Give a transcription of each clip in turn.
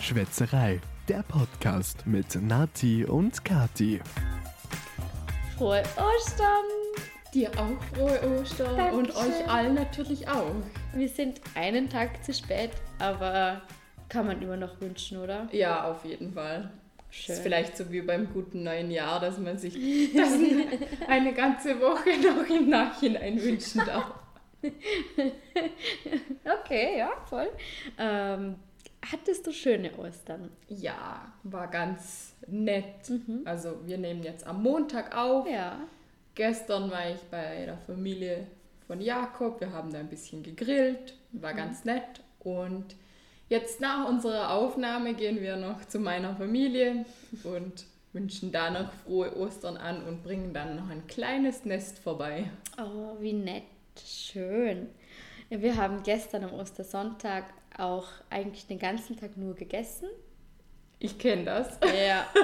Schwätzerei, der Podcast mit Nati und Kati. Frohe Ostern! Dir auch frohe Ostern und Dankeschön. euch allen natürlich auch. Wir sind einen Tag zu spät, aber kann man immer noch wünschen, oder? Ja, auf jeden Fall. Schön. Ist vielleicht so wie beim guten neuen Jahr, dass man sich das eine ganze Woche noch im Nachhinein wünschen darf. Okay, ja, voll. Ähm, hattest du schöne Ostern? Ja, war ganz nett. Also wir nehmen jetzt am Montag auf. Ja. Gestern war ich bei der Familie von Jakob. Wir haben da ein bisschen gegrillt. War ganz nett. Und jetzt nach unserer Aufnahme gehen wir noch zu meiner Familie und wünschen da noch frohe Ostern an und bringen dann noch ein kleines Nest vorbei. Oh, wie nett. Schön. Wir haben gestern am Ostersonntag auch eigentlich den ganzen Tag nur gegessen. Ich kenne das. Ja.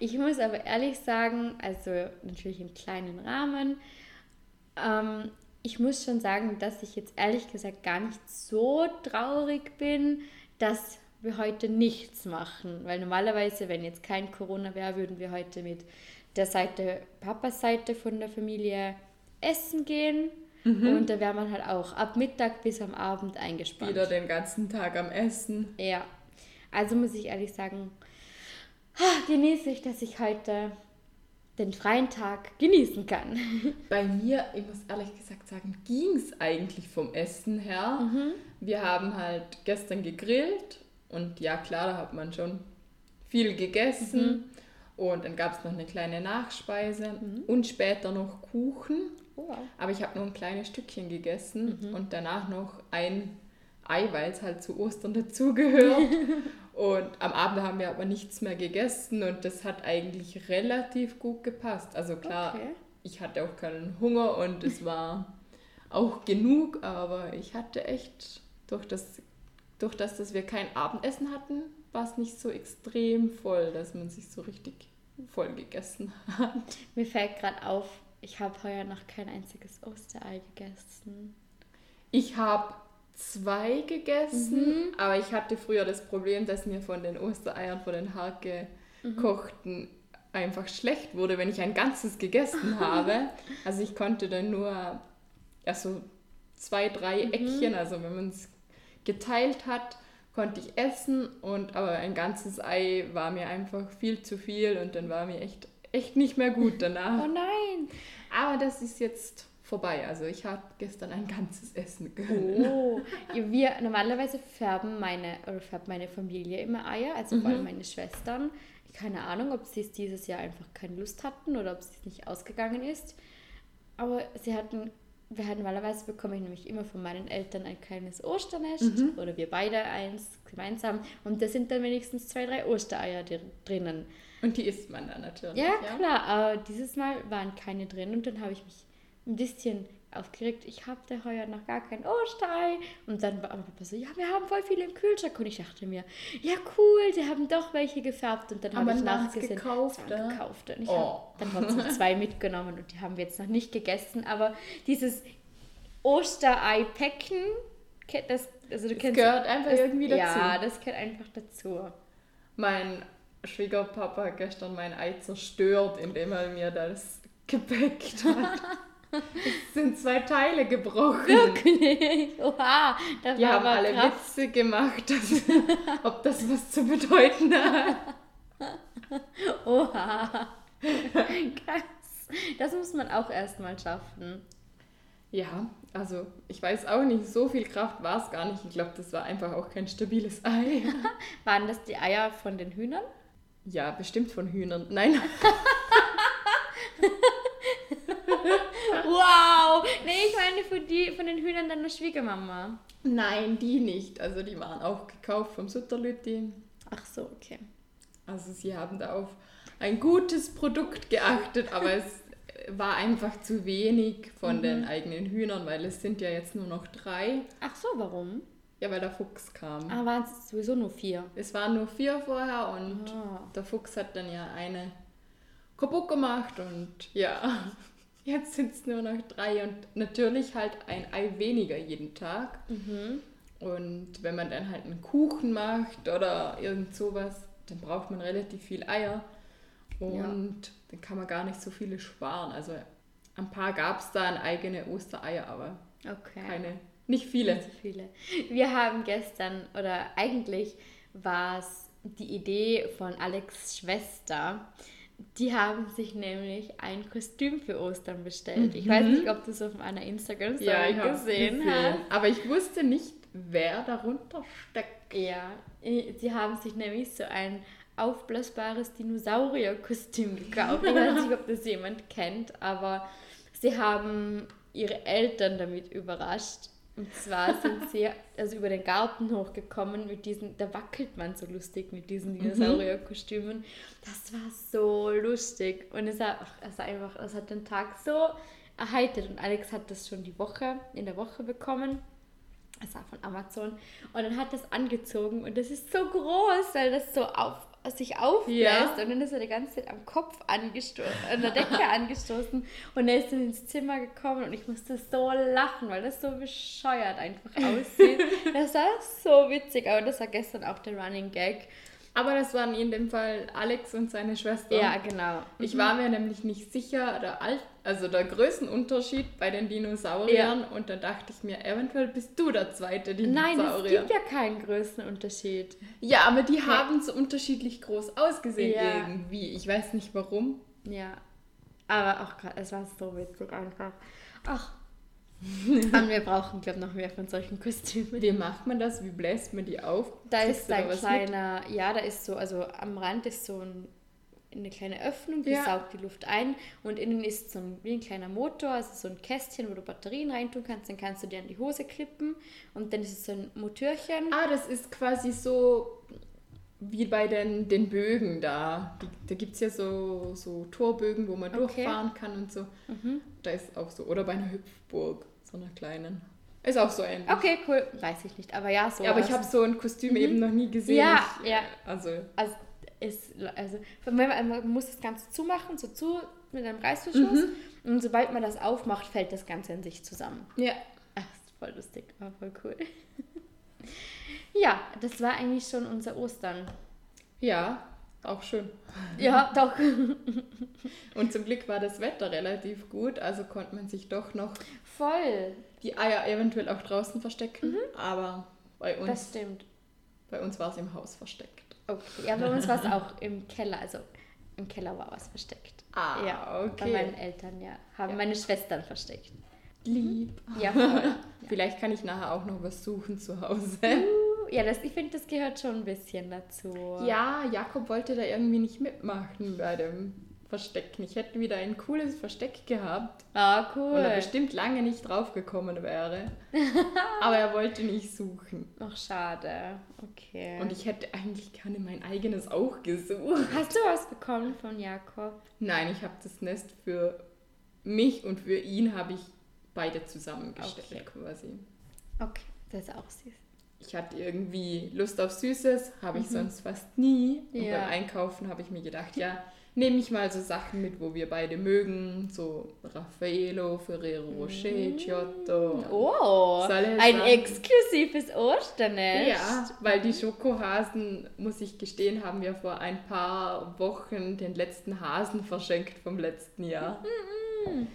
Ich muss aber ehrlich sagen, also natürlich im kleinen Rahmen, ähm, ich muss schon sagen, dass ich jetzt ehrlich gesagt gar nicht so traurig bin, dass wir heute nichts machen. Weil normalerweise, wenn jetzt kein Corona wäre, würden wir heute mit der Seite, Papas Seite von der Familie essen gehen. Und da wäre man halt auch ab Mittag bis am Abend eingespannt. Wieder den ganzen Tag am Essen. Ja, also muss ich ehrlich sagen, genieße ich, dass ich heute den freien Tag genießen kann. Bei mir, ich muss ehrlich gesagt sagen, ging es eigentlich vom Essen her. Wir haben halt gestern gegrillt und ja klar, da hat man schon viel gegessen. Und dann gab es noch eine kleine Nachspeise und später noch Kuchen. Oh, wow. Aber ich habe nur ein kleines Stückchen gegessen und danach noch ein Ei, weil es halt zu Ostern dazugehört. und am Abend haben wir aber nichts mehr gegessen und das hat eigentlich relativ gut gepasst. Also klar, Okay. ich hatte auch keinen Hunger und es war auch genug, aber ich hatte echt, durch das, durch das, dass wir kein Abendessen hatten, war es nicht so extrem voll, dass man sich so richtig voll gegessen hat. Mir fällt gerade auf, ich habe heuer noch kein einziges Osterei gegessen. Ich habe zwei gegessen, aber ich hatte früher das Problem, dass mir von den Ostereiern, von den hart gekochten, einfach schlecht wurde, wenn ich ein ganzes gegessen habe. Also ich konnte dann nur ja, so zwei, drei Eckchen, also wenn man es geteilt hat, konnte ich essen und aber ein ganzes Ei war mir einfach viel zu viel und dann war mir echt, echt nicht mehr gut danach. Oh nein! Aber das ist jetzt vorbei. Also ich habe gestern ein ganzes Essen gegönnt. Oh, wir normalerweise färben meine oder färbt meine Familie immer Eier, also vor allem meine Schwestern. Keine Ahnung, ob sie es dieses Jahr einfach keine Lust hatten oder ob es nicht ausgegangen ist. Aber sie hatten normalerweise bekomme ich nämlich immer von meinen Eltern ein kleines Osternest oder wir beide eins gemeinsam und da sind dann wenigstens zwei, drei Ostereier drinnen. Und die isst man dann natürlich. Ja, klar, aber dieses Mal waren keine drin und dann habe ich mich ein bisschen aufgeregt. Ich hatte heuer noch gar kein Osterei. Und dann war mein Papa so, ja, wir haben voll viele im Kühlschrank. Und ich dachte mir, ja cool, sie haben doch welche gefärbt. Und dann habe ich nachgesehen. gekauft, ja? gekauft. Und ich Oh. hab dann trotzdem zwei mitgenommen und die haben wir jetzt noch nicht gegessen. Aber dieses Osterei-Päckchen, ke- das, also du Das kennst gehört einfach irgendwie dazu. Ja, das gehört einfach dazu. Mein Schwiegerpapa hat gestern mein Ei zerstört, indem er mir das gepackt hat. Es sind zwei Teile gebrochen. Wirklich? Oha, das war haben alle krass. Witze gemacht, dass, ob das was zu bedeuten hat. Oha. Krass. Das muss man auch erstmal schaffen. Ja, also ich weiß auch nicht, so viel Kraft war es gar nicht. Ich glaube, das war einfach auch kein stabiles Ei. Waren das die Eier von den Hühnern? Ja, bestimmt von Hühnern. Nein, Wow! Nee, ich meine von, die, von den Hühnern deiner Schwiegermama. nein, die nicht. Also die waren auch gekauft vom Sutterlütti. Ach so, okay. Also sie haben da auf ein gutes Produkt geachtet, aber es war einfach zu wenig von den eigenen Hühnern, weil es sind ja jetzt nur noch drei. Ach so, warum? Ja, weil der Fuchs kam. Ah, waren es sowieso nur vier. Es waren nur vier vorher und Ah. der Fuchs hat dann ja eine kaputt gemacht und ja, jetzt sind es nur noch drei und natürlich halt ein Ei weniger jeden Tag. Und wenn man dann halt einen Kuchen macht oder irgend sowas, dann braucht man relativ viel Eier. Und ja. dann kann man gar nicht so viele sparen. Also ein paar gab es da eigene Ostereier, aber okay. keine, nicht viele. Nicht so viele. Wir haben gestern, oder eigentlich war es die Idee von Alex Schwester. Die haben sich nämlich ein Kostüm für Ostern bestellt. Mhm. Ich weiß nicht, ob du es auf meiner Instagram-Story ja, gesehen, gesehen hast. Aber ich wusste nicht, wer darunter steckt. Ja, sie haben sich nämlich so ein aufblasbares Dinosaurier-Kostüm gekauft. Ich weiß nicht, ob das jemand kennt, aber sie haben ihre Eltern damit überrascht. Und zwar sind sie also über den Garten hochgekommen mit diesen, da wackelt man so lustig mit diesen mhm. Dinosaurier-Kostümen. Das war so lustig. Und es, war, es, war einfach, es hat den Tag so erheitert. Und Alex hat das schon die Woche, in der Woche bekommen. Es war von Amazon. Und dann hat das angezogen und das ist so groß, weil das so auf, sich aufbläst ja. und dann ist er die ganze Zeit am Kopf angestoßen, an der Decke angestoßen und er ist dann ins Zimmer gekommen und ich musste so lachen, weil das so bescheuert einfach aussieht. das war so witzig, aber das war gestern auch der Running Gag. Aber das waren in dem Fall Alex und seine Schwester. Ja, genau. Ich mhm. war mir nämlich nicht sicher, der Alt also der Größenunterschied bei den Dinosauriern ja. und da dachte ich mir, eventuell bist du der zweite Dinosaurier. Nein, es gibt ja keinen Größenunterschied. Ja, aber die ja. haben so unterschiedlich groß ausgesehen ja. irgendwie. Ich weiß nicht warum. Ja. Aber auch gerade, es war so witzig einfach. Ach, und wir brauchen, glaube ich, noch mehr von solchen Kostümen. Wie macht man das? Wie bläst man die auf? Da ist ein kleiner, mit? ja, da ist so, also am Rand ist so ein, eine kleine Öffnung, die ja. saugt die Luft ein und innen ist so ein, wie ein kleiner Motor, also so ein Kästchen, wo du Batterien reintun kannst, dann kannst du dir an die Hose klippen und dann ist es so ein Motörchen. Ah, das ist quasi so wie bei den, den Bögen da. Die, da gibt es ja so, so Torbögen, wo man okay. durchfahren kann und so. Mhm. Da ist auch so. Oder bei einer Hüpfburg so einer kleinen. Ist auch so ähnlich. Okay, cool. Weiß ich nicht, aber ja, so. Ja, aber ich habe so ein Kostüm mhm. eben noch nie gesehen. Ja, ich, ja. Also, also, ist, also man muss das Ganze zumachen, so zu mit einem Reißverschluss. Mhm. Und sobald man das aufmacht, fällt das Ganze in sich zusammen. Ja. Ach, ist voll lustig, war voll cool. ja, das war eigentlich schon unser Ostern. Ja, auch schön. Ja, doch. Und zum Glück war das Wetter relativ gut, also konnte man sich doch noch voll die Eier eventuell auch draußen verstecken. Mhm. Aber bei uns. Das stimmt. Bei uns war es im Haus versteckt. Okay. Ja, bei uns war es auch im Keller. Also im Keller war was versteckt. Ah, ja, okay. Bei meinen Eltern, ja. Haben ja. meine Schwestern versteckt. Lieb. Ja, voll. Vielleicht kann ich nachher auch noch was suchen zu Hause. Uh ja, das, ich finde, das gehört schon ein bisschen dazu. Ja, Jakob wollte da irgendwie nicht mitmachen bei dem Verstecken. Ich hätte wieder ein cooles Versteck gehabt. Ah, cool. Und er bestimmt lange nicht draufgekommen wäre. Aber er wollte nicht suchen. Ach, schade. Okay. Und ich hätte eigentlich gerne mein eigenes auch gesucht. Hast du was bekommen von Jakob? Nein, ich habe das Nest für mich und für ihn habe ich beide zusammengestellt okay. quasi. Okay, das ist auch süß ich hatte irgendwie Lust auf Süßes, habe ich mhm. sonst fast nie. Und ja. beim Einkaufen habe ich mir gedacht, ja, nehme ich mal so Sachen mit, wo wir beide mögen, so Raffaello, Ferrero Rocher, mhm. Giotto. Oh, ein exklusives Osternest. Ja, weil die Schokohasen, muss ich gestehen, haben wir vor ein paar Wochen den letzten Hasen verschenkt vom letzten Jahr. Mhm.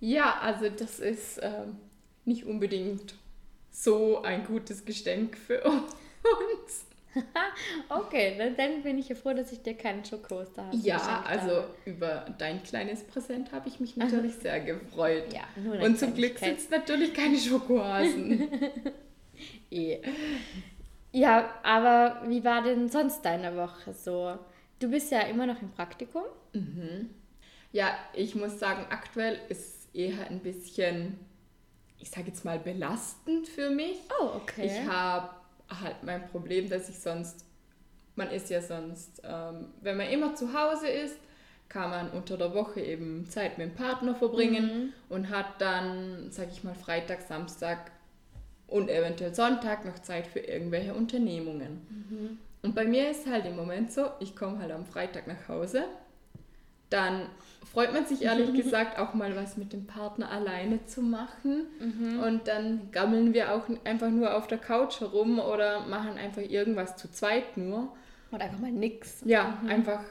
Ja, also das ist äh, nicht unbedingt so ein gutes Geschenk für uns. okay, dann, bin ich ja froh, dass ich dir keinen Schokoster habe. Ja, also habe. über dein kleines Präsent habe ich mich natürlich sehr gefreut. Ja, Und zum Glück sind es natürlich keine Schokohasen. eh. Ja, aber wie war denn sonst deine Woche so? Du bist ja immer noch im Praktikum. Mhm. Ja, ich muss sagen, aktuell ist eher ein bisschen ich sage jetzt mal, belastend für mich. Oh, okay. Ich habe halt mein Problem, dass ich sonst, man ist ja sonst, ähm, wenn man immer zu Hause ist, kann man unter der Woche eben Zeit mit dem Partner verbringen mhm. und hat dann, sage ich mal, Freitag, Samstag und eventuell Sonntag noch Zeit für irgendwelche Unternehmungen. Mhm. Und bei mir ist halt im Moment so, ich komme halt am Freitag nach Hause, dann freut man sich ehrlich gesagt auch mal was mit dem Partner alleine zu machen. Mhm. Und dann gammeln wir auch einfach nur auf der Couch herum oder machen einfach irgendwas zu zweit nur. Oder einfach mal nix. Ja, einfach,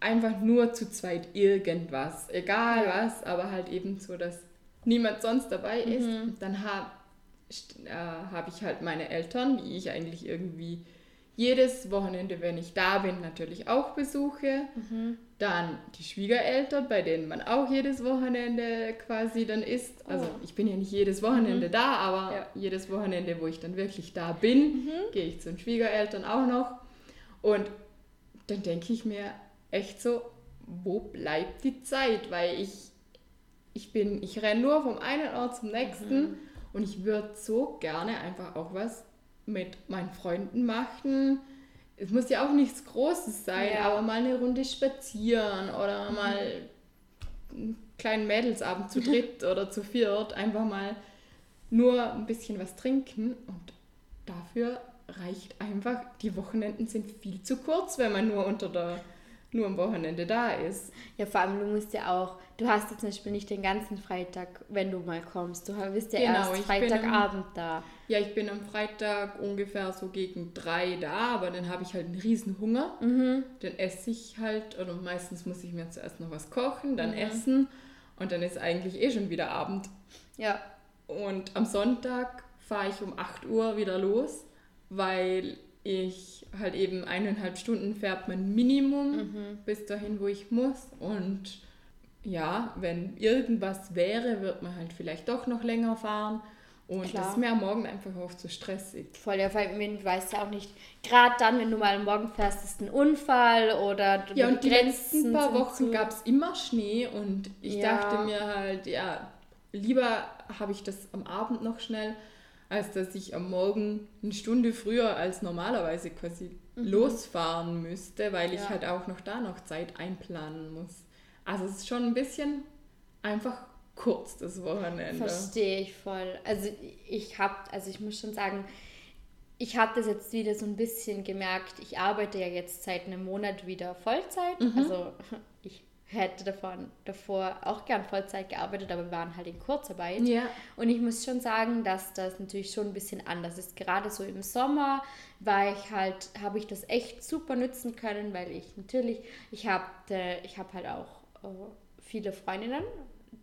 einfach nur zu zweit irgendwas. Egal Ja. was, aber halt eben so, dass niemand sonst dabei ist. Mhm. Und dann habe äh, hab ich halt meine Eltern, die ich eigentlich irgendwie jedes Wochenende, wenn ich da bin, natürlich auch besuche. Mhm. Dann die Schwiegereltern, bei denen man auch jedes Wochenende quasi dann ist. Also Oh. ich bin ja nicht jedes Wochenende da, aber Ja. jedes Wochenende, wo ich dann wirklich da bin, Mhm. gehe ich zu den Schwiegereltern auch noch. Und dann denke ich mir echt so, wo bleibt die Zeit? Weil ich, ich bin, ich renne nur vom einen Ort zum nächsten Mhm. und ich würde so gerne einfach auch was mit meinen Freunden machen. Es muss ja auch nichts Großes sein, Ja. aber mal eine Runde spazieren oder Mhm. mal einen kleinen Mädelsabend zu dritt oder zu viert, einfach mal nur ein bisschen was trinken und dafür reicht einfach, die Wochenenden sind viel zu kurz, wenn man nur unter der, nur am Wochenende da ist. Ja, vor allem, du musst ja auch, du hast jetzt zum Beispiel nicht den ganzen Freitag, wenn du mal kommst. Du bist ja Genau, erst am- Freitagabend da. Ja, ich bin am Freitag ungefähr so gegen drei da, aber dann habe ich halt einen riesen Hunger. Mhm. Dann esse ich halt, oder meistens muss ich mir zuerst noch was kochen, dann Mhm. essen und dann ist eigentlich eh schon wieder Abend. Ja, Und am Sonntag fahre ich um 8 Uhr wieder los, weil ich halt eben eineinhalb Stunden fährt mein Minimum Mhm. bis dahin, wo ich muss. Und ja, wenn irgendwas wäre, wird man halt vielleicht doch noch länger fahren. Und Klar. das ist mir am Morgen einfach auch zu stressig. voll. Ja, wenn du weißt ja auch nicht, gerade dann, wenn du mal morgen fährst, ist ein Unfall oder du- Ja, und die letzten paar Wochen gab es immer Schnee und ich Ja. dachte mir halt, ja, lieber habe ich das am Abend noch schnell, als dass ich am Morgen eine Stunde früher als normalerweise quasi losfahren müsste, weil ich Mhm. Ja. halt auch noch da noch Zeit einplanen muss. Also es ist schon ein bisschen einfach kurz das Wochenende. Verstehe ich voll. Also ich habe, also ich muss schon sagen, ich habe das jetzt wieder so ein bisschen gemerkt. Ich arbeite ja jetzt seit einem Monat wieder Vollzeit. Mhm. Also ich hätte davon, davor auch gern Vollzeit gearbeitet, aber wir waren halt in Kurzarbeit. Ja. Und ich muss schon sagen, dass das natürlich schon ein bisschen anders ist. Gerade so im Sommer war ich halt, habe ich das echt super nutzen können, weil ich natürlich, ich habe ich hab halt auch äh, viele Freundinnen,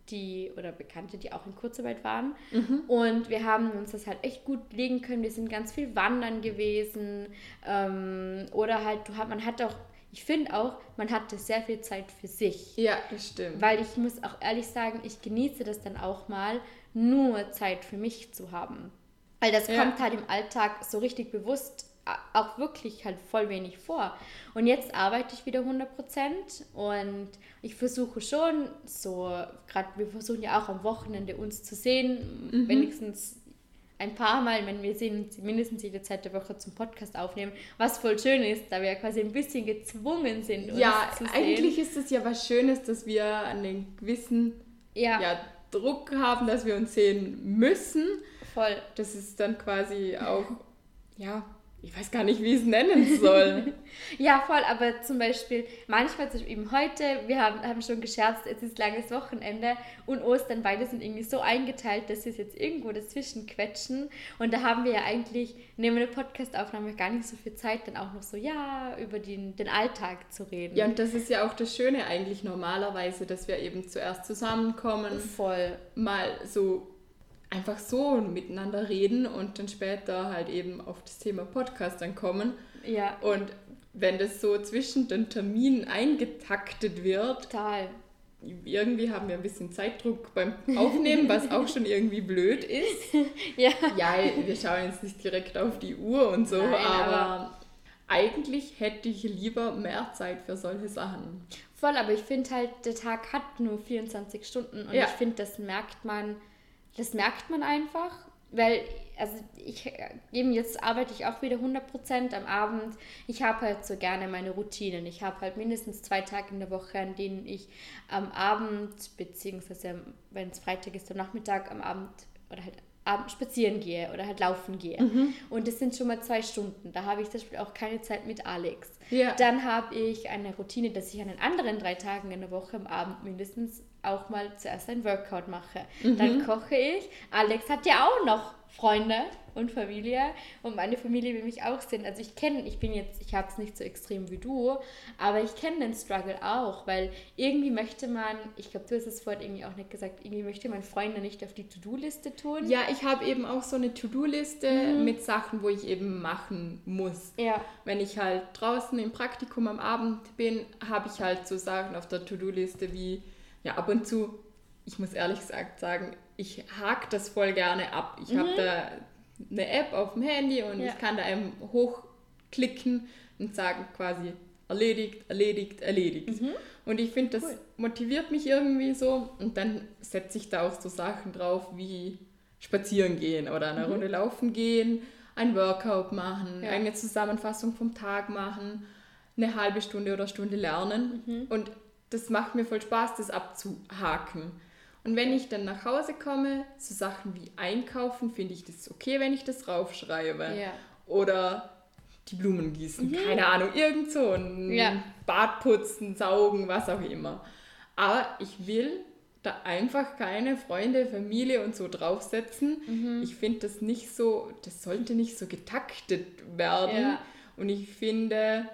die oder Bekannte, die auch in Kurzarbeit waren. Und wir haben uns das halt echt gut legen können. Wir sind ganz viel wandern gewesen. Ähm, oder halt, du hat, man hat auch, ich finde auch, man hatte sehr viel Zeit für sich. Ja, das stimmt. Weil ich muss auch ehrlich sagen, ich genieße das dann auch mal, nur Zeit für mich zu haben. Weil das Ja. kommt halt im Alltag so richtig bewusst auch wirklich halt voll wenig vor. Und jetzt arbeite ich wieder 100% und ich versuche schon so, gerade wir versuchen ja auch am Wochenende uns zu sehen, Mhm. wenigstens ein paar Mal, wenn wir sehen, mindestens jede Zeit der Woche zum Podcast aufnehmen, was voll schön ist, da wir ja quasi ein bisschen gezwungen sind, uns ja, zu sehen. eigentlich ist es ja was Schönes, dass wir einen gewissen ja, ja, Druck haben, dass wir uns sehen müssen. voll. Das ist dann quasi auch, ja, ich weiß gar nicht, wie ich es nennen soll. Ja, voll, aber zum Beispiel, manchmal, zum Beispiel eben heute, wir haben, haben schon gescherzt, es ist langes Wochenende und Ostern, beide sind irgendwie so eingeteilt, dass wir es jetzt irgendwo dazwischen quetschen. Und da haben wir ja eigentlich, neben der Podcast-Aufnahme, gar nicht so viel Zeit, dann auch noch so, ja, über den, den Alltag zu reden. ja, und das ist ja auch das Schöne eigentlich normalerweise, dass wir eben zuerst zusammenkommen, voll. mal so einfach so miteinander reden und dann später halt eben auf das Thema Podcast dann kommen. Ja, Und wenn das so zwischen den Terminen eingetaktet wird, total. irgendwie haben wir ein bisschen Zeitdruck beim Aufnehmen, was auch schon irgendwie blöd ist. Ja. Ja, wir schauen jetzt nicht direkt auf die Uhr und so, Nein, aber, aber- eigentlich hätte ich lieber mehr Zeit für solche Sachen. Voll, aber ich finde halt, der Tag hat nur 24 Stunden und Ja. ich finde, das merkt man, das merkt man einfach, weil, also ich, eben jetzt arbeite ich auch wieder 100% am Abend. Ich habe halt so gerne meine Routinen. Ich habe halt mindestens zwei Tage in der Woche, an denen ich am Abend, beziehungsweise wenn es Freitag ist, am Nachmittag, am Abend oder halt abends spazieren gehe oder halt laufen gehe. Mhm. Und das sind schon mal zwei Stunden. Da habe ich zum Beispiel auch keine Zeit mit Alex. Ja. Dann habe ich eine Routine, dass ich an den anderen drei Tagen in der Woche am Abend mindestens auch mal zuerst ein Workout mache. Mhm. Dann koche ich. Alex hat ja auch noch Freunde und Familie und meine Familie will mich auch sehen. Also ich kenne, ich bin jetzt, ich habe es nicht so extrem wie du, aber ich kenne den Struggle auch, weil irgendwie möchte man, ich glaube, du hast es vorhin irgendwie auch nicht gesagt, irgendwie möchte man Freunde nicht auf die To-Do-Liste tun. Ja, ich habe eben auch so eine To-Do-Liste mit Sachen, wo ich eben machen muss. Ja. Wenn ich halt draußen im Praktikum am Abend bin, habe ich halt so Sachen auf der To-Do-Liste wie, ja, ab und zu, ich muss ehrlich gesagt sagen, ich hake das voll gerne ab. Ich habe da eine App auf dem Handy und Ja. ich kann da eben hochklicken und sagen quasi erledigt, erledigt, erledigt. Und ich finde, das Cool. motiviert mich irgendwie so und dann setze ich da auch so Sachen drauf wie spazieren gehen oder eine Runde laufen gehen, ein Workout machen, Ja. eine Zusammenfassung vom Tag machen, eine halbe Stunde oder Stunde lernen. Mhm. Und das macht mir voll Spaß, das abzuhaken. Und wenn ich dann nach Hause komme, so Sachen wie einkaufen, finde ich das okay, wenn ich das raufschreibe. Ja. Oder die Blumen gießen, keine Ahnung, irgend so ein Mhm. Ja. Bad putzen, saugen, was auch immer. Aber ich will da einfach keine Freunde, Familie und so draufsetzen. Mhm. Ich finde das nicht so, das sollte nicht so getaktet werden. Ja. Und ich finde,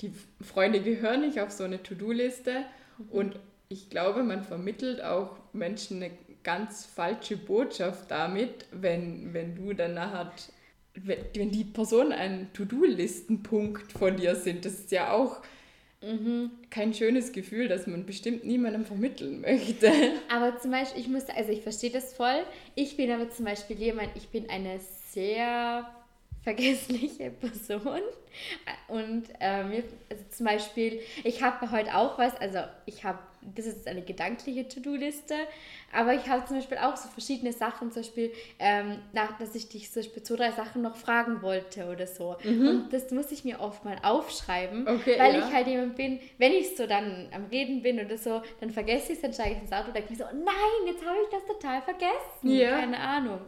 die Freunde gehören nicht auf so eine To-Do-Liste. Und ich glaube, man vermittelt auch Menschen eine ganz falsche Botschaft damit, wenn, wenn du dann nachher, wenn, wenn die Personen ein To-Do-Listenpunkt von dir sind. Das ist ja auch Mhm. kein schönes Gefühl, das man bestimmt niemandem vermitteln möchte. Aber zum Beispiel, ich muss, also ich verstehe das voll. Ich bin aber zum Beispiel jemand, ich bin eine sehr vergessliche Person. Und ähm, also zum Beispiel, ich habe heute auch was, also ich habe, das ist eine gedankliche To-Do-Liste, aber ich habe zum Beispiel auch so verschiedene Sachen, zum Beispiel, ähm, nach, dass ich dich zum Beispiel zwei, drei Sachen noch fragen wollte oder so. Und das muss ich mir oft mal aufschreiben, Okay, weil ja. ich halt jemand bin, wenn ich so dann am Reden bin oder so, dann vergesse ich es, dann steige ich ins Auto und denke mir so, nein, jetzt habe ich das total vergessen. Ja. Keine Ahnung.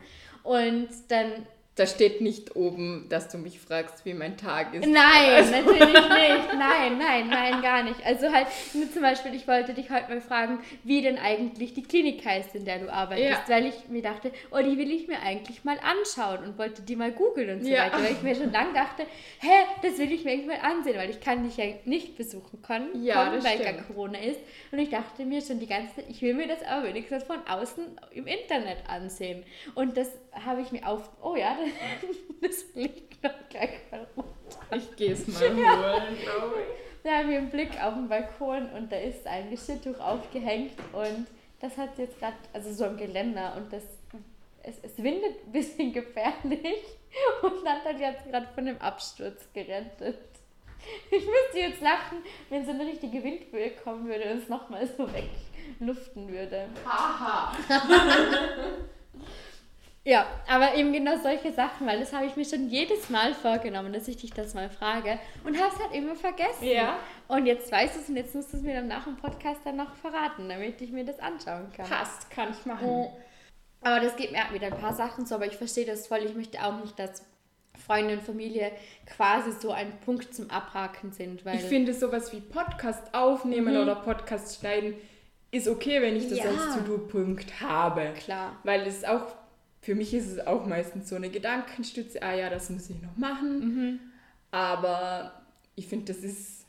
Und dann Da steht nicht oben, dass du mich fragst, wie mein Tag ist. Nein, natürlich nicht. Nein, nein, nein, gar nicht. Also halt, nur zum Beispiel, ich wollte dich heute mal fragen, wie denn eigentlich die Klinik heißt, in der du arbeitest, Ja. weil ich mir dachte, oh, die will ich mir eigentlich mal anschauen und wollte die mal googeln und so Ja. weiter, weil ich mir schon lange dachte, hä, das will ich mir eigentlich mal ansehen, weil ich kann dich ja nicht besuchen können, Ja, kommen, weil stimmt. Corona ist. Und ich dachte mir schon die ganze Zeit, ich will mir das aber wenigstens von außen im Internet ansehen. Und das habe ich mir auf, oh ja, das, das liegt noch gleich mal runter. Ich gehe es mal holen, glaube ich. Da haben wir einen Blick auf den Balkon und da ist ein Geschirrtuch aufgehängt und das hat jetzt gerade, also so ein Geländer und das, es, es windet ein bisschen gefährlich und hat dann jetzt gerade von dem Absturz gerettet. Ich müsste jetzt lachen, wenn so eine richtige Windböe kommen würde und es nochmal so wegluften würde. Haha. Ja, aber eben genau solche Sachen, weil das habe ich mir schon jedes Mal vorgenommen, dass ich dich das mal frage und habe es halt immer vergessen. Ja. Und jetzt weißt du es und jetzt musst du es mir dann nach dem Podcast dann noch verraten, damit ich mir das anschauen kann. Passt, kann ich machen. Oh. Aber das geht mir mit ein paar Sachen so, aber ich verstehe das voll. Ich möchte auch nicht, dass Freunde und Familie quasi so ein Punkt zum Abhaken sind, weil Ich finde sowas wie Podcast aufnehmen oder Podcast schneiden ist okay, wenn ich das Ja. als To-Do-Punkt habe. klar. Weil es auch, für mich ist es auch meistens so eine Gedankenstütze, ah ja, das muss ich noch machen. Aber ich finde, das ist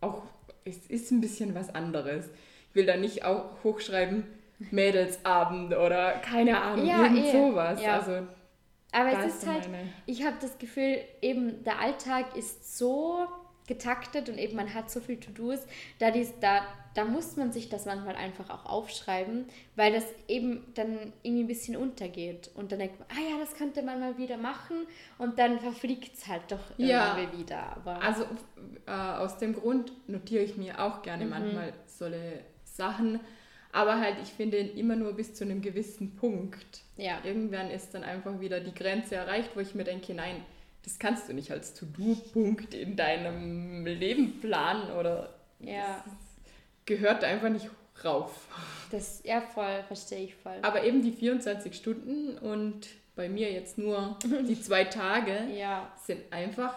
auch, es ist ein bisschen was anderes. Ich will da nicht auch hochschreiben, Mädelsabend oder keine Ahnung, Ja, irgend eh. sowas. Ja. Also Aber es ist halt, meine- ich habe das Gefühl, eben der Alltag ist so getaktet und eben man hat so viel To-Dos, da, dies, da, da muss man sich das manchmal einfach auch aufschreiben, weil das eben dann irgendwie ein bisschen untergeht. Und dann denkt man, ah ja, das könnte man mal wieder machen und dann verfliegt es halt doch Ja. irgendwie wieder. Aber Also äh, aus dem Grund notiere ich mir auch gerne Mhm. manchmal solche Sachen. Aber halt, ich finde immer nur bis zu einem gewissen Punkt. ja. Irgendwann ist dann einfach wieder die Grenze erreicht, wo ich mir denke, nein, das kannst du nicht als To-Do-Punkt in deinem Leben planen oder Ja, gehört einfach nicht rauf. das, ja, voll, verstehe ich voll. Aber eben die 24 Stunden und bei mir jetzt nur die zwei Tage, Ja, sind einfach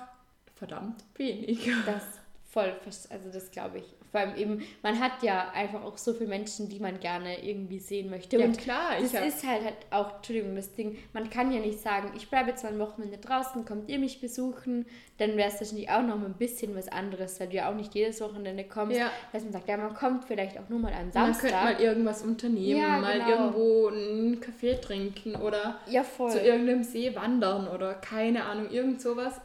verdammt wenig. das voll, also das glaube ich. Vor allem eben, man hat ja einfach auch so viele Menschen, die man gerne irgendwie sehen möchte. Ja, Und klar, das hab- ist halt, halt auch, Entschuldigung, das Ding, man kann ja nicht sagen, ich bleibe jetzt mal ein Wochenende draußen, kommt ihr mich besuchen, dann wäre es wahrscheinlich auch noch mal ein bisschen was anderes, weil du ja auch nicht jedes Wochenende kommst. Ja. Dass man sagt, ja, man kommt vielleicht auch nur mal am Man Samstag. könnte mal irgendwas unternehmen, Ja, mal genau. irgendwo einen Kaffee trinken oder ja, zu irgendeinem See wandern oder keine Ahnung, irgend sowas.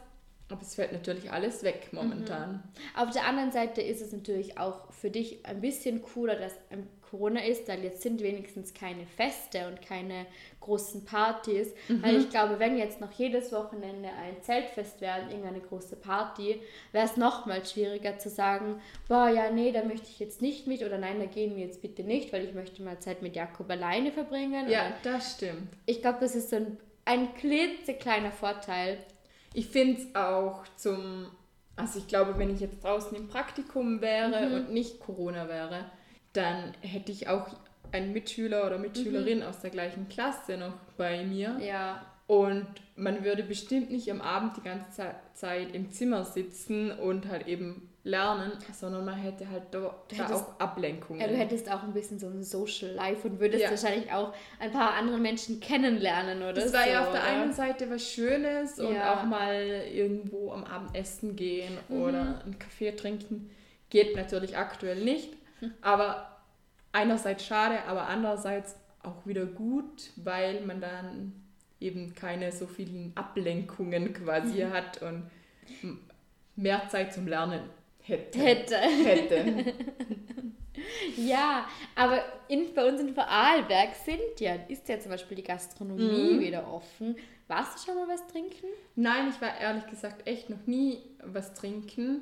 Aber es fällt natürlich alles weg momentan. Auf der anderen Seite ist es natürlich auch für dich ein bisschen cooler, dass ähm, Corona ist, weil jetzt sind wenigstens keine Feste und keine großen Partys. Weil ich glaube, wenn jetzt noch jedes Wochenende ein Zeltfest wäre und irgendeine große Party, wäre es nochmal schwieriger zu sagen, boah, ja, nee, da möchte ich jetzt nicht mit oder nein, da gehen wir jetzt bitte nicht, weil ich möchte mal Zeit mit Jakob alleine verbringen. Ja, Oder das stimmt. ich glaube, das ist so ein, ein klitzekleiner Vorteil. Ich finde es auch zum, also ich glaube, wenn ich jetzt draußen im Praktikum wäre und nicht Corona wäre, dann hätte ich auch einen Mitschüler oder Mitschülerin aus der gleichen Klasse noch bei mir. Ja, Und man würde bestimmt nicht am Abend die ganze Ze- Zeit im Zimmer sitzen und halt eben lernen, sondern man hätte halt da, da hättest- auch Ablenkungen. Ja, du hättest auch ein bisschen so ein Social Life und würdest Ja. wahrscheinlich auch ein paar andere Menschen kennenlernen, oder? das war so, ja auf der oder? einen Seite was Schönes und Ja. auch mal irgendwo am Abend essen gehen Mhm. oder einen Kaffee trinken. Geht natürlich aktuell nicht, aber einerseits schade, aber andererseits auch wieder gut, weil man dann eben keine so vielen Ablenkungen quasi Mhm. hat und mehr Zeit zum Lernen hätte. Hätte. hätte. Ja, aber in, bei uns in Vorarlberg sind ja, ist ja zum Beispiel die Gastronomie Mhm. wieder offen. Warst du schon mal was trinken? Nein, ich war ehrlich gesagt echt noch nie was trinken.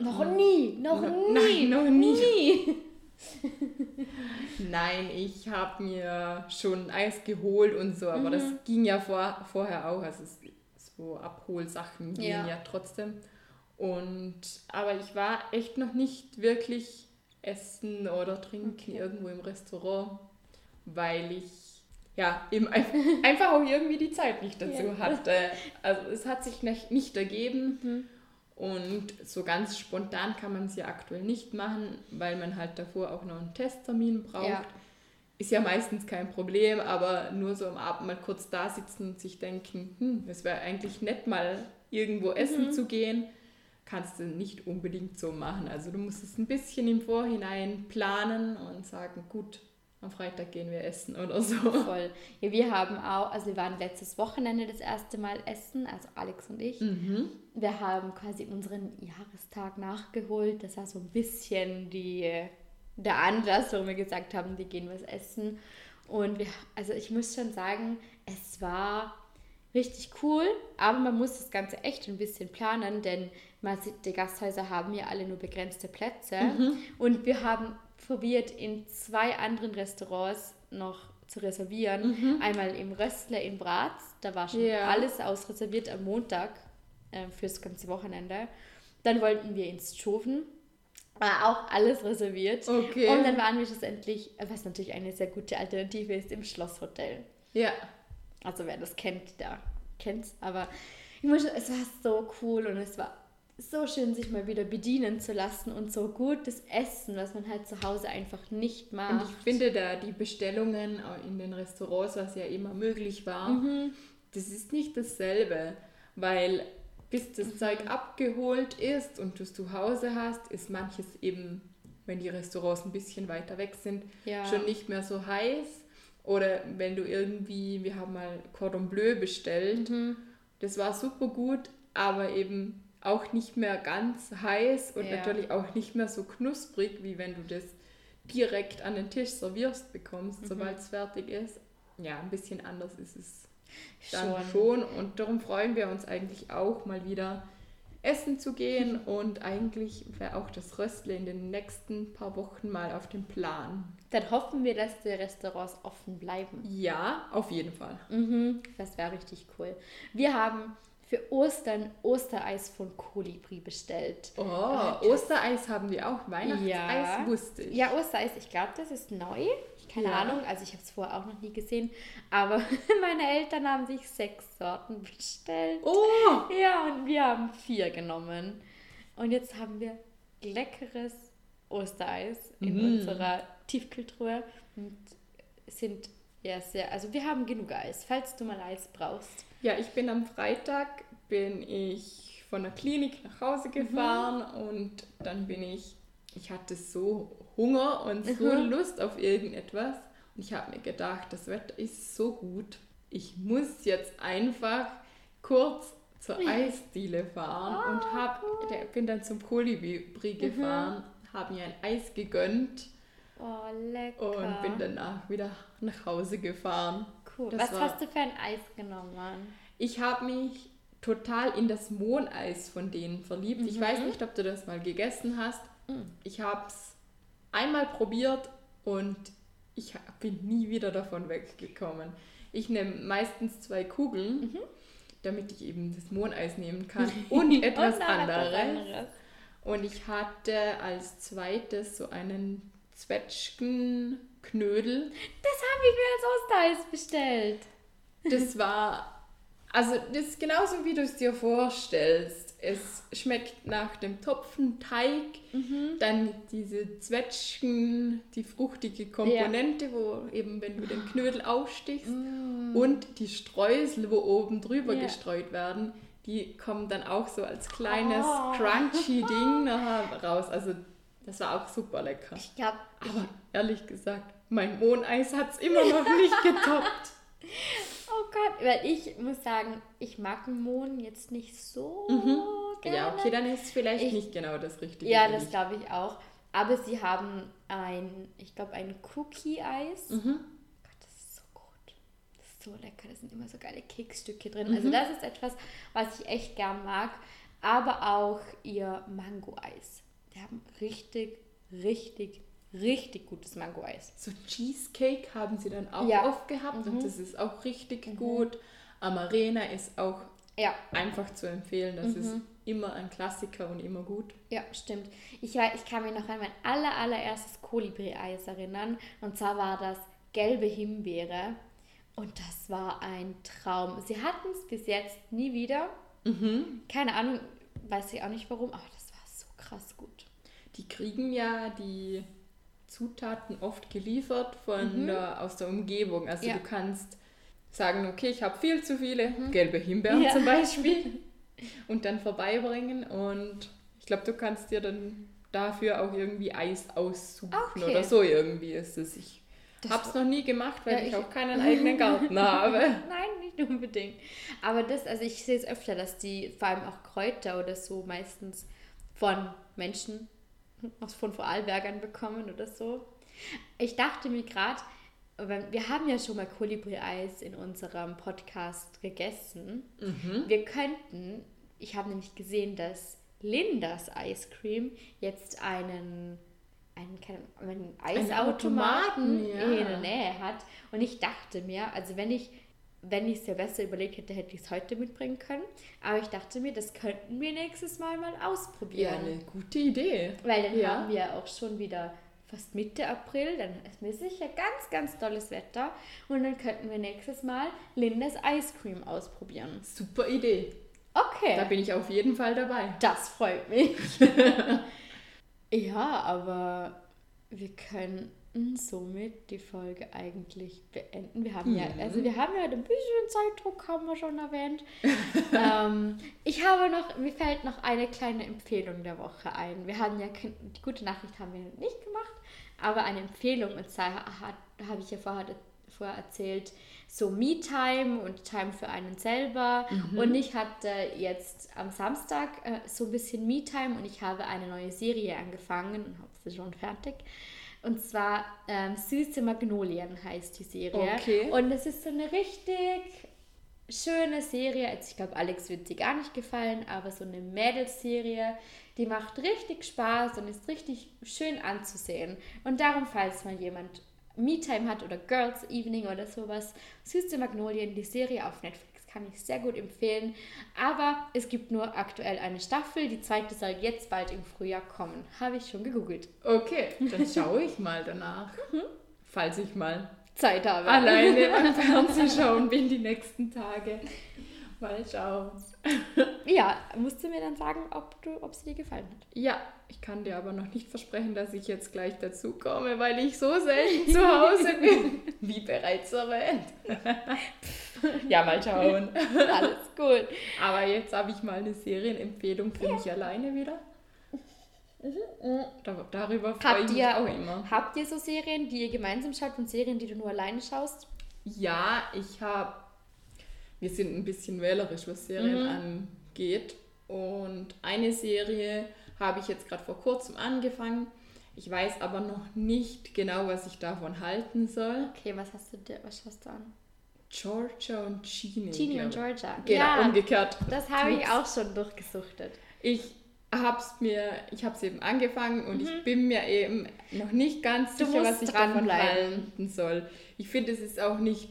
Noch nie, noch No- nie. nein, noch nie. nie. Nein, ich habe mir schon Eis geholt und so, aber das Mhm. ging ja vor, vorher auch. Also so Abholsachen gehen Ja. ja. trotzdem. Und aber ich war echt noch nicht wirklich essen oder trinken Okay. irgendwo im Restaurant, weil ich ja eben ein, einfach auch irgendwie die Zeit nicht dazu Ja. hatte. Also es hat sich nicht, nicht ergeben. Mhm. Und so ganz spontan kann man es ja aktuell nicht machen, weil man halt davor auch noch einen Testtermin braucht. Ja. Ist ja meistens kein Problem, aber nur so am Abend mal kurz da sitzen und sich denken, hm, es wäre eigentlich nett, mal irgendwo essen zu gehen, kannst du nicht unbedingt so machen. Also du musst es ein bisschen im Vorhinein planen und sagen, gut, am Freitag gehen wir essen oder so. Voll. Ja, wir haben auch, also wir waren letztes Wochenende das erste Mal essen, also Alex und ich. Mhm. Wir haben quasi unseren Jahrestag nachgeholt. Das war so ein bisschen die, der Anlass, warum wir gesagt haben, wir gehen was essen. Und wir, also ich muss schon sagen, es war richtig cool, aber man muss das Ganze echt ein bisschen planen, denn man sieht, die Gasthäuser haben ja alle nur begrenzte Plätze. Und wir haben probiert, in zwei anderen Restaurants noch zu reservieren. Einmal im Röstler in Bratz, da war schon Ja. alles ausreserviert am Montag äh, fürs ganze Wochenende. Dann wollten wir ins Schoven, war auch alles reserviert. Okay. Und dann waren wir schlussendlich, was natürlich eine sehr gute Alternative ist, im Schlosshotel. Ja, Also wer das kennt, der kennt's. Aber ich muss, es war so cool und es war so schön, sich mal wieder bedienen zu lassen und so gutes Essen, was man halt zu Hause einfach nicht Und macht. ich finde da die Bestellungen in den Restaurants, was ja immer möglich war, Mhm. das ist nicht dasselbe, weil bis das Mhm. Zeug abgeholt ist und du es zu Hause hast, ist manches eben, wenn die Restaurants ein bisschen weiter weg sind, Ja. schon nicht mehr so heiß. Oder wenn du irgendwie, wir haben mal Cordon Bleu bestellt, Mhm. das war super gut, aber eben auch nicht mehr ganz heiß und Ja. natürlich auch nicht mehr so knusprig, wie wenn du das direkt an den Tisch servierst bekommst, Mhm. sobald es fertig ist. Ja, ein bisschen anders ist es dann Schon. schon. Und darum freuen wir uns eigentlich auch mal wieder essen zu gehen und eigentlich wäre auch das Röstle in den nächsten paar Wochen mal auf dem Plan. Dann hoffen wir, dass die Restaurants offen bleiben. Ja, auf jeden Fall. Mhm, das wäre richtig cool. Wir haben für Ostern Ostereis von Kolibri bestellt. Oh, Äh, Ostereis haben wir auch. Weihnachtseis Ja. wusste ich. Ja, Ostereis, ich glaube, das ist neu. Keine Ja. Ahnung, also ich habe es vorher auch noch nie gesehen. Aber meine Eltern haben sich sechs Sorten bestellt. Oh, Ja, und wir haben vier genommen. Und jetzt haben wir leckeres Ostereis in Mhm. unserer Tiefkühltruhe und sind ja sehr, also wir haben genug Eis, falls du mal Eis brauchst. Ja, ich bin am Freitag bin ich von der Klinik nach Hause gefahren und dann bin ich, ich hatte so Hunger und so Mhm. Lust auf irgendetwas und ich habe mir gedacht, das Wetter ist so gut, ich muss jetzt einfach kurz zur Eisdiele fahren und hab, der, bin dann zum Kolibri gefahren, habe mir ein Eis gegönnt Oh, lecker. und bin danach wieder nach Hause gefahren. Cool. das Was hast du für ein Eis genommen? Ich habe mich total in das Mohneis von denen verliebt. Ich weiß nicht, ob du das mal gegessen hast. Ich habe es einmal probiert und ich bin nie wieder davon weggekommen. Ich nehme meistens zwei Kugeln, damit ich eben das Mohneis nehmen kann und etwas Und anderes. anderes. Und ich hatte als zweites so einen Zwetschgenknödel. Das habe ich mir als Ostereis bestellt. Das war, also das ist genauso wie du es dir vorstellst. Es schmeckt nach dem Topfenteig, dann diese Zwetschgen, die fruchtige Komponente, wo eben, wenn du den Knödel aufstichst und die Streusel, wo oben drüber Ja. gestreut werden, die kommen dann auch so als kleines Oh. crunchy Ding nachher raus. Also das war auch super lecker. Ich glaube, Aber ehrlich gesagt, mein Mohneis hat es immer noch nicht getoppt. oh Gott, weil ich muss sagen, ich mag Mohn jetzt nicht so gerne. Ja, okay, dann ist es vielleicht Ich- nicht genau das Richtige. Ja, das glaube ich auch. Aber sie haben ein, ich glaube, ein Cookie-Eis. Mhm. Gott, das ist so gut. Das ist so lecker. Da sind immer so geile Keksstücke drin. Also das ist etwas, was ich echt gern mag. Aber auch ihr Mango-Eis. Die haben richtig, richtig, richtig gutes Mango-Eis. So Cheesecake haben sie dann auch Ja. Mhm. oft gehabt und das ist auch richtig gut. Amarena ist auch Ja, einfach zu empfehlen. Das ist Mhm. immer ein Klassiker und immer gut. Ja, stimmt. Ich, ich kann mich noch an mein aller, allererstes Kolibri-Eis erinnern. Und zwar war das gelbe Himbeere. Und das war ein Traum. Sie hatten es bis jetzt nie wieder. Keine Ahnung, weiß ich auch nicht warum, aber das krass gut. Die kriegen ja die Zutaten oft geliefert von der, aus der Umgebung. Also Mhm. Ja. du kannst sagen, okay, ich habe viel zu viele gelbe Himbeeren Ja. zum Beispiel und dann vorbeibringen und ich glaube, du kannst dir dann dafür auch irgendwie Eis aussuchen Okay. oder so irgendwie ist es. Ich habe es noch nie gemacht, weil Ja, ich ich- auch keinen eigenen Garten habe. Nein, nicht unbedingt. Aber das, also ich sehe es öfter, dass die vor allem auch Kräuter oder so meistens von Menschen aus von Vorarlbergern bekommen oder so. Ich dachte mir gerade, wir haben ja schon mal Kolibri-Eis in unserem Podcast gegessen. Wir könnten, ich habe nämlich gesehen, dass Lindas Ice Cream jetzt einen, einen, einen Eisautomaten Automaten, ja. in der Nähe hat. Und ich dachte mir, also wenn ich wenn ich Silvester überlegt hätte, hätte ich es heute mitbringen können. Aber ich dachte mir, das könnten wir nächstes Mal mal Ja, ausprobieren. eine gute Idee. Weil dann Ja. haben wir auch schon wieder fast Mitte April, dann ist mir sicher ganz, ganz tolles Wetter. Und dann könnten wir nächstes Mal Lindes Ice Cream ausprobieren. Super Idee. Okay. Da bin ich auf jeden Fall dabei. Das freut mich. ja, aber wir könnten somit die Folge eigentlich beenden. Wir haben ja, also wir haben ja ein bisschen Zeitdruck, haben wir schon erwähnt. ähm, ich habe noch, mir fällt noch eine kleine Empfehlung der Woche ein. Wir haben ja, die gute Nachricht haben wir nicht gemacht, aber eine Empfehlung, und zwar habe ich ja vorher, vorher erzählt, so Me-Time und Time für einen selber. Und ich hatte jetzt am Samstag äh, so ein bisschen Me-Time und ich habe eine neue Serie angefangen und habe sie schon fertig. Und zwar ähm, Süße Magnolien heißt die Serie. Okay. Und es ist so eine richtig schöne Serie. Also ich glaube, Alex wird sie gar nicht gefallen, aber so eine Mädelsserie, die macht richtig Spaß und ist richtig schön anzusehen. Und darum, falls mal jemand Me-Time hat oder Girls Evening oder sowas, Süße Magnolien, die Serie auf Netflix Das kann ich sehr gut empfehlen. Aber es gibt nur aktuell eine Staffel. Die zweite soll jetzt bald im Frühjahr kommen. Habe ich schon gegoogelt. Okay, dann schaue ich mal danach. Falls ich mal Zeit habe. alleine beim Fernsehen schauen bin die nächsten Tage. Mal schauen. Ja, musst du mir dann sagen, ob, du, ob sie dir gefallen hat. Ja, ich kann dir aber noch nicht versprechen, dass ich jetzt gleich dazu komme, weil ich so selten zu Hause bin. Wie bereits erwähnt. ja, mal schauen. Alles gut. Aber jetzt habe ich mal eine Serienempfehlung für mich alleine wieder. Da, darüber freue ich mich ihr, auch immer. habt ihr so Serien, die ihr gemeinsam schaut und Serien, die du nur alleine schaust? Ja, ich habe. Wir sind ein bisschen wählerisch, was Serien Mhm. angeht. Und eine Serie habe ich jetzt gerade vor kurzem angefangen. Ich weiß aber noch nicht genau, was ich davon halten soll. Okay, was hast du dir, was schaust du an? Georgia und Genie. Teenie und. Georgia. Genau, ja, umgekehrt. das habe ich auch schon durchgesuchtet. Ich hab's mir, ich habe es eben angefangen und ich bin mir eben noch nicht ganz Mhm. Sicher, was ich davon halten soll. Ich finde, es ist auch nicht,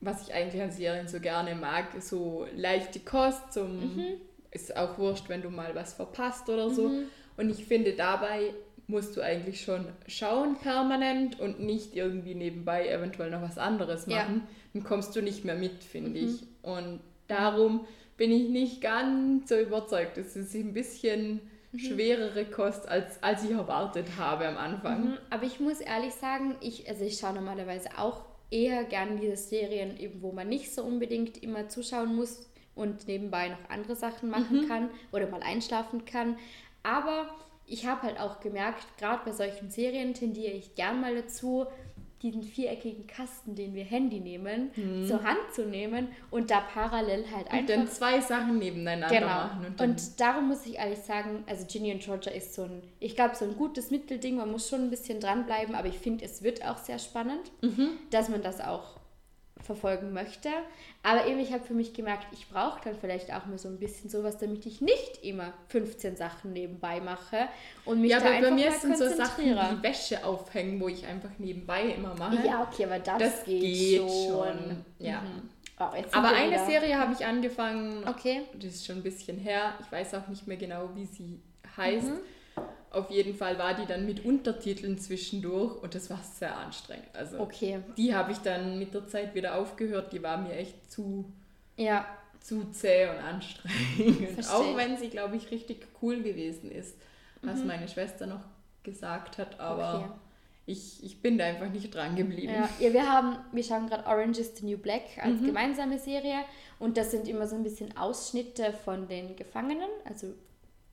was ich eigentlich an Serien so gerne mag, so leichte Kost, zum, Mhm. ist auch wurscht, wenn du mal was verpasst oder so. Und ich finde, dabei musst du eigentlich schon schauen permanent und nicht irgendwie nebenbei eventuell noch was anderes Ja. machen. Dann kommst du nicht mehr mit, finde ich. Und darum bin ich nicht ganz so überzeugt. Es ist ein bisschen schwerere Kost, als, als ich erwartet habe am Anfang. Mhm, Aber ich muss ehrlich sagen, ich, also ich schaue normalerweise auch eher gern diese Serien, eben, wo man nicht so unbedingt immer zuschauen muss und nebenbei noch andere Sachen machen kann oder mal einschlafen kann. Aber ich habe halt auch gemerkt, gerade bei solchen Serien tendiere ich gern mal dazu, diesen viereckigen Kasten, den wir Handy nehmen, zur Hand zu nehmen und da parallel halt Und einfach dann zwei Sachen nebeneinander Genau. machen. Und Und, darum muss ich ehrlich sagen, also Ginny und Georgia ist so ein, ich glaube, so ein gutes Mittelding. Man muss schon ein bisschen dranbleiben, aber ich finde, es wird auch sehr spannend, Mhm. dass man das auch verfolgen möchte. Aber eben, ich habe für mich gemerkt, ich brauche dann vielleicht auch mal so ein bisschen sowas, damit ich nicht immer 15 Sachen nebenbei mache und mich ja, da aber einfach bei mir sind so Sachen wie Wäsche aufhängen, wo ich einfach nebenbei immer mache. Ja, okay, aber das, das geht, geht schon. schon, ja. Mhm. Oh, Aber eine wieder- Serie habe ich angefangen, Okay. das ist schon ein bisschen her. Ich weiß auch nicht mehr genau, wie sie heißt. Mhm. Auf jeden Fall war die dann mit Untertiteln zwischendurch und das war sehr anstrengend. Also Okay. die habe ich dann mit der Zeit wieder aufgehört. Die war mir echt zu, Ja, zu zäh und anstrengend. Versteh Auch wenn sie, glaube ich, richtig cool gewesen ist, was meine Schwester noch gesagt hat. Aber Mhm. Okay. ich, ich bin da einfach nicht dran geblieben. Ja, ja wir haben, wir schauen gerade Orange is the New Black Mhm. als gemeinsame Serie und das sind immer so ein bisschen Ausschnitte von den Gefangenen, also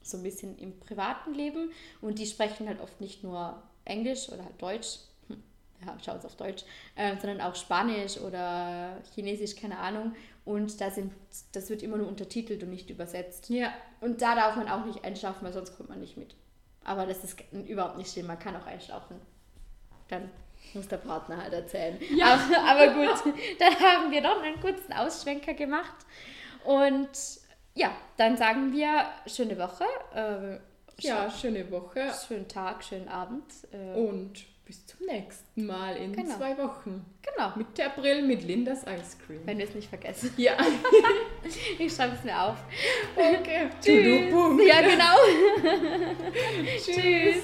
so ein bisschen im privaten Leben und die sprechen halt oft nicht nur Englisch oder halt Deutsch, hm, ja, schaut auf Deutsch, äh, sondern auch Spanisch oder Chinesisch, keine Ahnung und da sind, das wird immer nur untertitelt und nicht übersetzt. ja. Und da darf man auch nicht einschlafen, weil sonst kommt man nicht mit. Aber das ist überhaupt nicht schlimm, man kann auch einschlafen. Dann muss der Partner halt erzählen. Ja. Aber, aber gut, dann haben wir noch einen kurzen Ausschwenker gemacht. Und ja, dann sagen wir schöne Woche, äh, ja, schöne Woche schönen Tag, schönen Abend. Äh, und bis zum nächsten Mal in Genau. zwei Wochen. Genau, Mit der Brill mit Lindas Ice Cream. wenn wir es nicht vergessen. Ja. Ich schreibe es mir auf. Okay. Tschüss. Ja, genau. Tschüss.